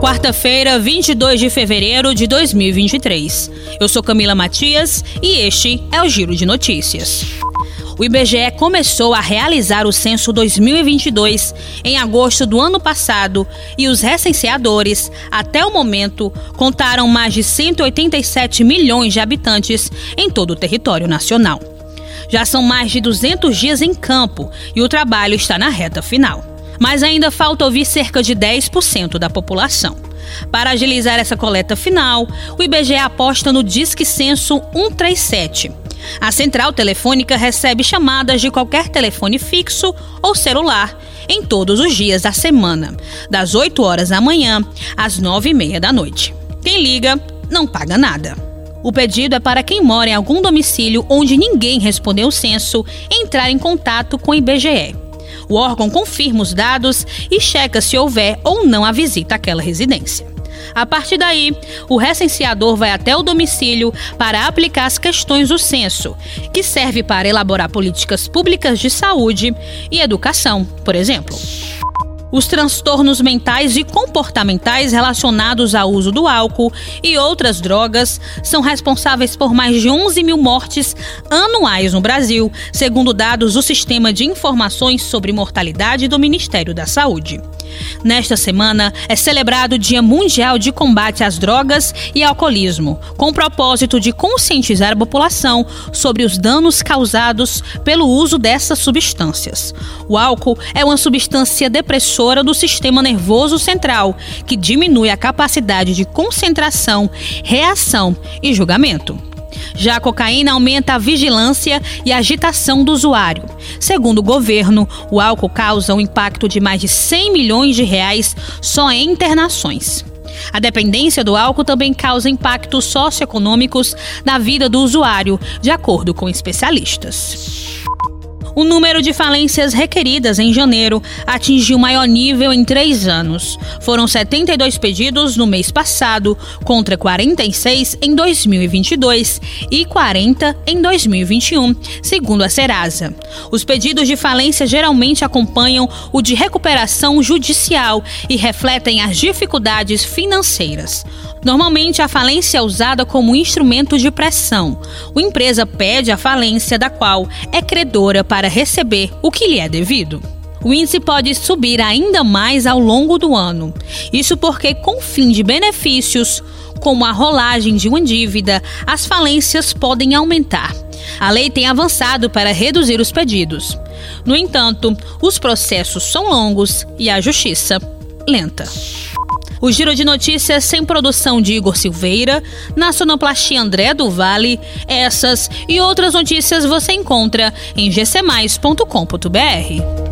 Quarta-feira, 22 de fevereiro de 2023. Eu sou Camila Matias e este é o Giro de Notícias. O IBGE começou a realizar o censo 2022 em agosto do ano passado e os recenseadores, até o momento, contaram mais de 187 milhões de habitantes em todo o território nacional. Já são mais de 200 dias em campo e o trabalho está na reta final. Mas ainda falta ouvir cerca de 10% da população. Para agilizar essa coleta final, o IBGE aposta no Disque Censo 137 a central telefônica recebe chamadas de qualquer telefone fixo ou celular em todos os dias da semana, das 8 horas da manhã às 9 e meia da noite. Quem liga não paga nada. O pedido é para quem mora em algum domicílio onde ninguém respondeu o censo entrar em contato com o IBGE. O órgão confirma os dados e checa se houver ou não a visita àquela residência. A partir daí, o recenseador vai até o domicílio para aplicar as questões do censo, que serve para elaborar políticas públicas de saúde e educação, por exemplo. Os transtornos mentais e comportamentais relacionados ao uso do álcool e outras drogas são responsáveis por mais de 11 mil mortes anuais no Brasil, segundo dados do Sistema de Informações sobre Mortalidade do Ministério da Saúde. Nesta semana é celebrado o Dia Mundial de Combate às Drogas e Alcoolismo, com o propósito de conscientizar a população sobre os danos causados pelo uso dessas substâncias. O álcool é uma substância depressora do sistema nervoso central, que diminui a capacidade de concentração, reação e julgamento. Já a cocaína aumenta a vigilância e a agitação do usuário. Segundo o governo, o álcool causa um impacto de mais de 100 milhões de reais só em internações. A dependência do álcool também causa impactos socioeconômicos na vida do usuário, de acordo com especialistas. O número de falências requeridas em janeiro atingiu o maior nível em três anos. Foram 72 pedidos no mês passado, contra 46 em 2022 e 40 em 2021, segundo a Serasa. Os pedidos de falência geralmente acompanham o de recuperação judicial e refletem as dificuldades financeiras. Normalmente, a falência é usada como instrumento de pressão. O empresa pede a falência da qual é credora para receber o que lhe é devido. O índice pode subir ainda mais ao longo do ano. Isso porque, com fim de benefícios, como a rolagem de uma dívida, as falências podem aumentar. A lei tem avançado para reduzir os pedidos. No entanto, os processos são longos e a justiça lenta. O Giro de Notícias sem produção de Igor Silveira, na sonoplastia André do Vale. Essas e outras notícias você encontra em gcmais.com.br.